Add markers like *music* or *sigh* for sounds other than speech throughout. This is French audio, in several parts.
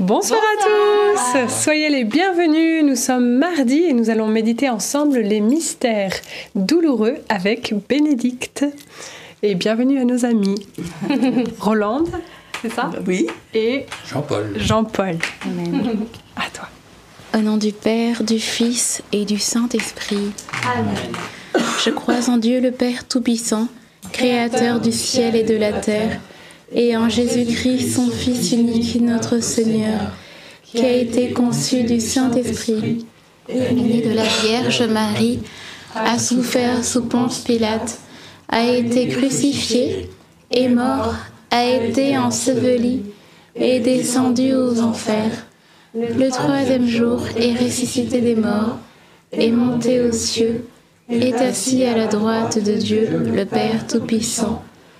Bonsoir, à tous, soyez les bienvenus. Nous sommes mardi et nous allons méditer ensemble les mystères douloureux avec Bénédicte. Et bienvenue à nos amis *laughs* Rolande, c'est ça? Oui. Et Jean-Paul. Jean-Paul. Amen. À toi. Au nom du Père, du Fils et du Saint-Esprit. Amen. Je crois en Dieu le Père Tout-Puissant, Créateur du ciel et de la terre et en Jésus-Christ, son Fils unique, notre Seigneur, qui a été conçu du Saint-Esprit, né de la Vierge Marie, a souffert sous Ponce Pilate, a été crucifié, est mort, a été enseveli, est descendu aux enfers. Le troisième jour est ressuscité des morts, est monté aux cieux, est assis à la droite de Dieu, le Père Tout-Puissant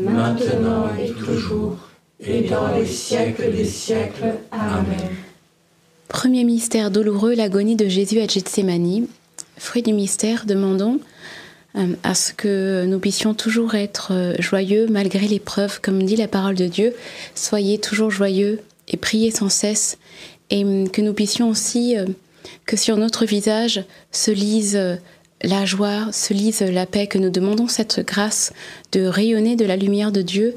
maintenant et toujours, et dans les siècles des siècles. Amen. Premier mystère douloureux, l'agonie de Jésus à Gethsemane. Fruit du mystère, demandons euh, à ce que nous puissions toujours être euh, joyeux malgré l'épreuve, comme dit la parole de Dieu. Soyez toujours joyeux et priez sans cesse, et hum, que nous puissions aussi, euh, que sur notre visage se lise la joie, se lise la paix, que nous demandons cette grâce de rayonner de la lumière de Dieu,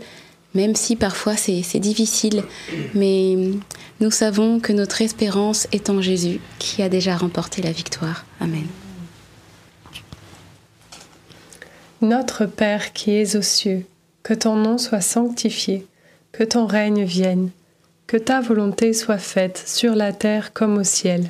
même si parfois c'est difficile, mais nous savons que notre espérance est en Jésus, qui a déjà remporté la victoire. Amen. Notre Père qui es aux cieux, que ton nom soit sanctifié, que ton règne vienne, que ta volonté soit faite sur la terre comme au ciel.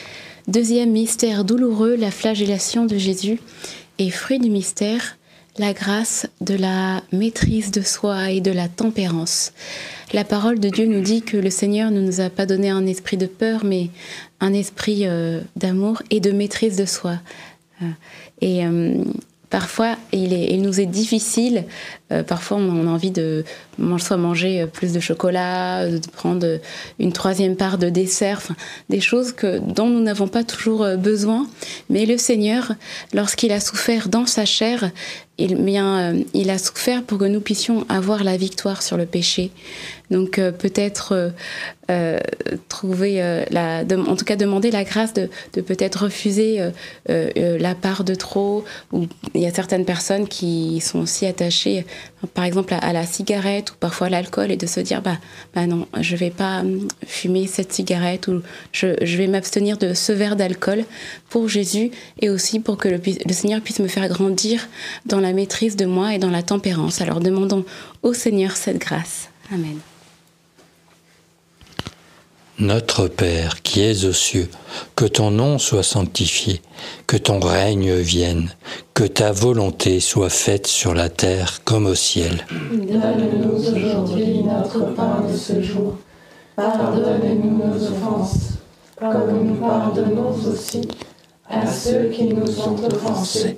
Deuxième mystère douloureux, la flagellation de Jésus. Et fruit du mystère, la grâce de la maîtrise de soi et de la tempérance. La parole de Dieu nous dit que le Seigneur ne nous a pas donné un esprit de peur, mais un esprit euh, d'amour et de maîtrise de soi. Euh, et euh, parfois, il, est- il nous est difficile, euh, parfois on a envie de soit manger plus de chocolat, de prendre une troisième part de dessert, enfin, des choses que, dont nous n'avons pas toujours euh, besoin. Mais le Seigneur, lorsqu'il a souffert dans sa chair, il, bien, euh, il a souffert pour que nous puissions avoir la victoire sur le péché. Donc euh, peut-être euh, euh, trouver, la, en tout cas demander la grâce de, de peut-être refuser la part de trop. Il y a certaines personnes qui sont aussi attachées, par exemple à, la cigarette ou parfois à l'alcool, et de se dire bah, bah non, je vais pas hum, fumer cette cigarette ou je, je vais m'abstenir de ce verre d'alcool pour Jésus et aussi pour que le, le Seigneur puisse me faire grandir dans la maîtrise de moi et dans la tempérance. Alors demandons au Seigneur cette grâce. Amen. Notre Père qui es aux cieux, que ton nom soit sanctifié, que ton règne vienne, que ta volonté soit faite sur la terre comme au ciel. Donne-nous aujourd'hui notre pain de ce jour. Pardonne-nous nos offenses, comme nous pardonnons aussi à ceux qui nous ont offensés.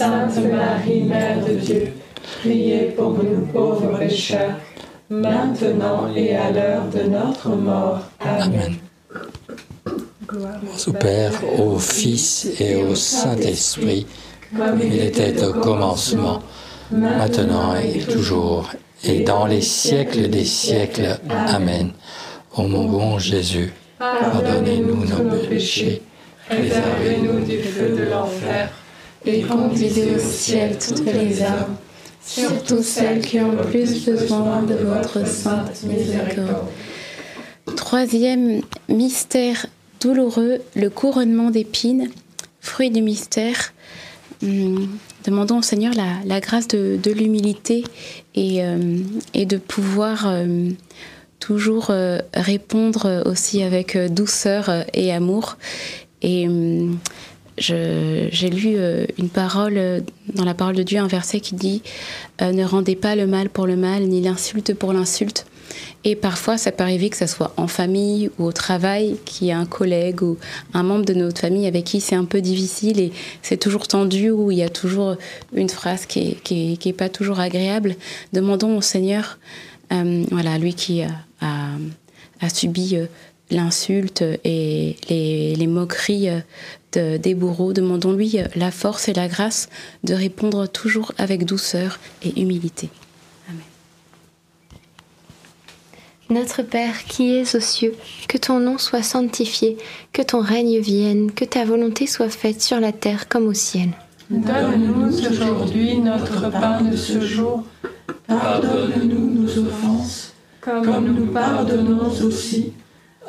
Sainte Marie, Mère de Dieu, priez pour nous pauvres pécheurs, maintenant et à l'heure de notre mort. Amen. Au Père, au Fils et au Saint-Esprit, comme il était au commencement, maintenant et toujours, et dans les siècles des siècles. Amen. Ô mon bon Jésus, pardonnez-nous nos péchés, Préservez-nous du feu de l'enfer et conduisez au ciel toutes les âmes, surtout celles qui ont plus besoin de votre sainte miséricorde. Troisième mystère douloureux, le couronnement d'épines, fruit du mystère. Hum, demandons au Seigneur la, grâce de, l'humilité et, euh, de pouvoir euh, toujours euh, répondre aussi avec douceur et amour. Et hum, j'ai lu une parole dans la parole de Dieu, un verset qui dit Ne rendez pas le mal pour le mal, ni l'insulte pour l'insulte. Et parfois, ça peut arriver que ce soit en famille ou au travail, qu'il y ait un collègue ou un membre de notre famille avec qui c'est un peu difficile et c'est toujours tendu, ou il y a toujours une phrase qui n'est qui est, qui est pas toujours agréable. Demandons au Seigneur, euh, voilà, lui qui a, a, a subi euh, l'insulte et les, les moqueries de, des bourreaux, demandons-lui la force et la grâce de répondre toujours avec douceur et humilité. Notre Père qui es aux cieux, que ton nom soit sanctifié, que ton règne vienne, que ta volonté soit faite sur la terre comme au ciel. Donne-nous aujourd'hui notre pain de ce jour. Pardonne-nous nos offenses, comme nous pardonnons aussi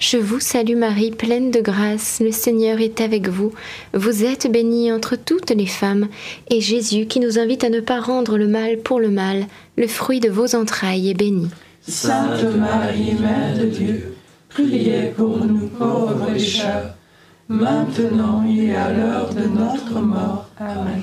Je vous salue Marie, pleine de grâce, le Seigneur est avec vous. Vous êtes bénie entre toutes les femmes, et Jésus, qui nous invite à ne pas rendre le mal pour le mal, le fruit de vos entrailles, est béni. Sainte Marie, Mère de Dieu, priez pour nous pauvres pécheurs, maintenant et à l'heure de notre mort. Amen.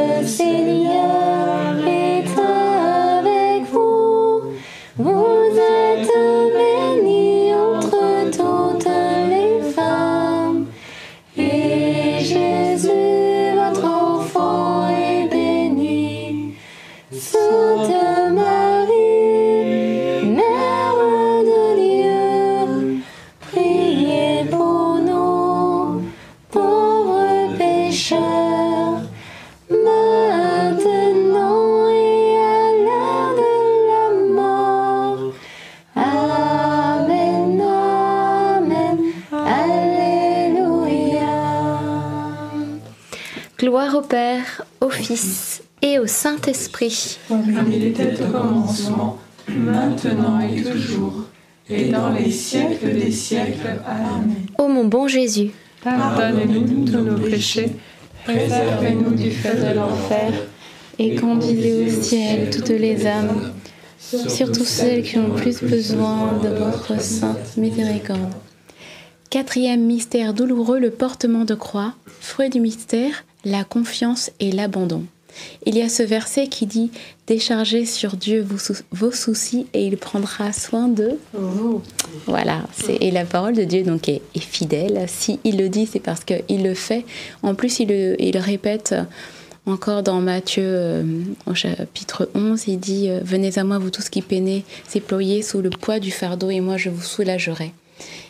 au Père, au Fils et au Saint-Esprit. Comme il était au commencement, maintenant et toujours, et dans les siècles des siècles. Amen. Ô mon bon Jésus, Pardonnez-nous tous nos péchés, Préservez-nous du feu de l'enfer, et conduisez au ciel toutes les âmes, surtout celles qui ont le plus besoin de votre sainte miséricorde. Quatrième mystère douloureux, le portement de croix. Fruit du mystère, la confiance et l'abandon. Il y a ce verset qui dit Déchargez sur Dieu vos, sou- vos soucis et il prendra soin de vous. Voilà, et la parole de Dieu donc est, est fidèle. Si il le dit, c'est parce qu'il le fait. En plus, il le, répète Encore dans Matthieu euh, au chapitre 11, il dit euh, Venez à moi, vous tous qui peinez, s'éployez sous le poids du fardeau, et moi je vous soulagerai.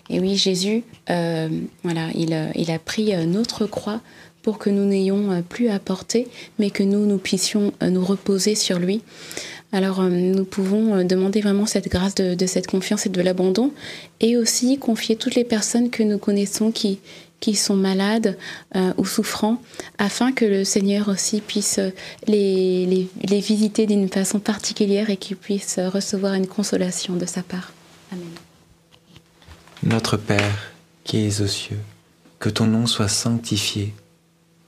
Et oui, Jésus, euh, voilà, il, il, a pris notre croix pour que nous n'ayons plus à porter, mais que nous, nous puissions nous reposer sur lui. Alors nous pouvons demander vraiment cette grâce de, cette confiance et de l'abandon, et aussi confier toutes les personnes que nous connaissons qui, qui sont malades euh, ou souffrants, afin que le Seigneur aussi puisse les, les, les visiter d'une façon particulière et qu'ils puissent recevoir une consolation de sa part. Amen. Notre Père, qui es aux cieux, que ton nom soit sanctifié,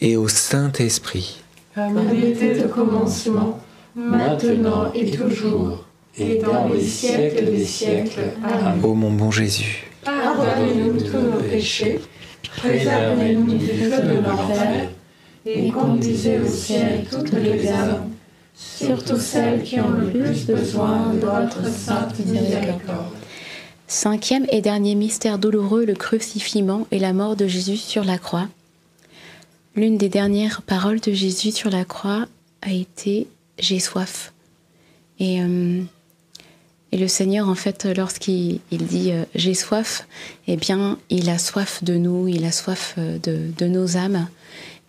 et au Saint-Esprit. Comme il était au commencement, maintenant et toujours, et dans les siècles des siècles. Amen. Ô mon bon Jésus, Pardonnez-nous tous nos péchés, préservez-nous du feu de l'enfer, et conduisez au ciel toutes les âmes, surtout celles qui ont le plus besoin de votre sainte miséricorde. Cinquième et dernier mystère douloureux, le crucifixion et la mort de Jésus sur la croix. L'une des dernières paroles de Jésus sur la croix a été J'ai soif. Et, euh, et, le Seigneur, en fait, lorsqu'il dit euh, J'ai soif, eh bien, il a soif de nous, il a soif euh, de, nos âmes,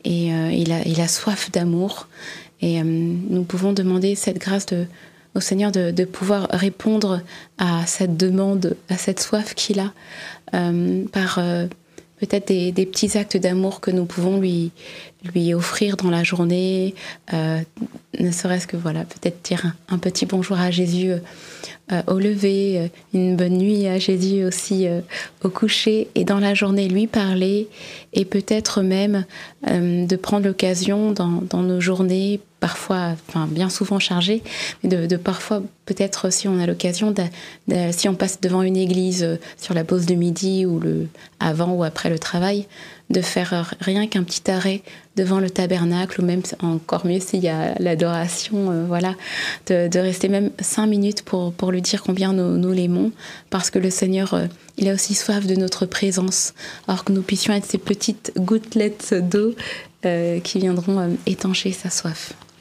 et il, a, soif d'amour. Et nous pouvons demander cette grâce au Seigneur de, de, pouvoir répondre à cette demande, à cette soif qu'il a, par peut-être des, petits actes d'amour que nous pouvons lui, lui offrir dans la journée, euh, ne serait-ce que voilà, peut-être dire un, petit bonjour à Jésus euh, au lever, euh, une bonne nuit à Jésus aussi euh, au coucher, et dans la journée lui parler, et peut-être même euh, de prendre l'occasion dans, nos journées parfois, enfin bien souvent chargées, mais de, parfois peut-être si on a l'occasion, si on passe devant une église sur la pause de midi ou le avant ou après le travail, de faire rien qu'un petit arrêt devant le tabernacle ou même encore mieux s'il y a l'adoration, euh, voilà, de, rester même cinq minutes pour, pour lui dire combien nous, l'aimons parce que le Seigneur, euh, il a aussi soif de notre présence, alors que nous puissions être ces petites gouttelettes d'eau euh, qui viendront euh, étancher sa soif.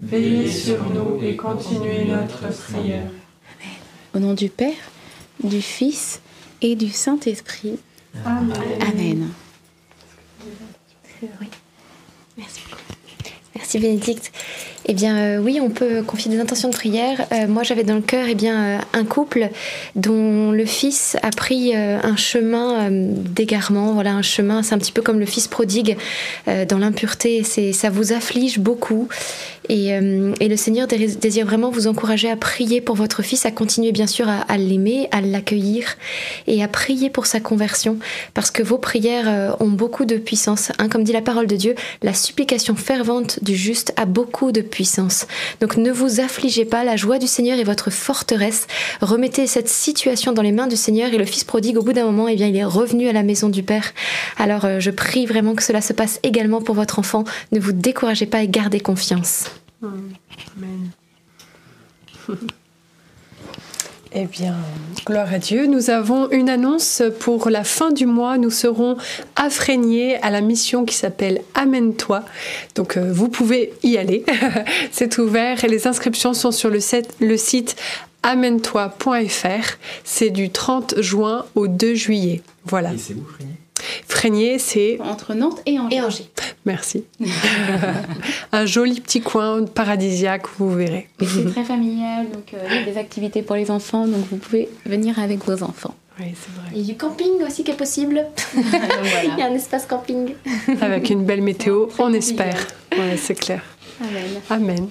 Veillez sur nous et continuez notre prière. Au nom du Père, du Fils et du Saint-Esprit. Amen. Amen. Oui. Merci beaucoup. Merci Bénédicte. Eh bien euh, oui, on peut confier des intentions de prière. Euh, moi j'avais dans le cœur eh bien, euh, un couple dont le fils a pris un chemin d'égarement, voilà un chemin, c'est un petit peu comme le fils prodigue dans l'impureté. Ça vous afflige beaucoup. Et, le Seigneur dé- désire vraiment vous encourager à prier pour votre fils, à continuer bien sûr à, l'aimer, à l'accueillir et à prier pour sa conversion, parce que vos prières ont beaucoup de puissance. hein. comme dit la parole de Dieu, la supplication fervente du juste a beaucoup de puissance. Donc ne vous affligez pas, la joie du Seigneur est votre forteresse. Remettez cette situation dans les mains du Seigneur et le fils prodigue, au bout d'un moment, eh bien, il est revenu à la maison du Père. Alors euh, je prie vraiment que cela se passe également pour votre enfant. Ne vous découragez pas et gardez confiance. Amen. Eh bien, gloire à Dieu. Nous avons une annonce pour la fin du mois. Nous serons Frénier à la mission qui s'appelle Amène-toi. Donc, euh, vous pouvez y aller. *laughs* C'est ouvert et les inscriptions sont sur le, site amène-toi.fr. C'est du 30 juin au 2 juillet. Voilà. Frénier, c'est. Entre Nantes et Angers. Et Angers. Merci. *laughs* Un joli petit coin paradisiaque, vous verrez. C'est très familial, donc euh, il y a des activités pour les enfants, donc vous pouvez venir avec vos enfants. Oui, c'est vrai. Il y a du camping aussi qui est possible. *laughs* Il y a un espace camping. Avec une belle météo, on espère. Ouais, c'est clair. Amen. Amen.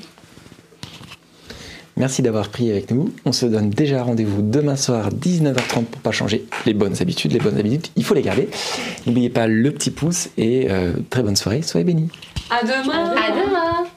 Merci d'avoir pris avec nous. On se donne déjà rendez-vous demain soir 19h30 pour pas changer les bonnes habitudes. Les bonnes habitudes, il faut les garder. N'oubliez pas le petit pouce et euh, très bonne soirée. Soyez bénis. À demain. À demain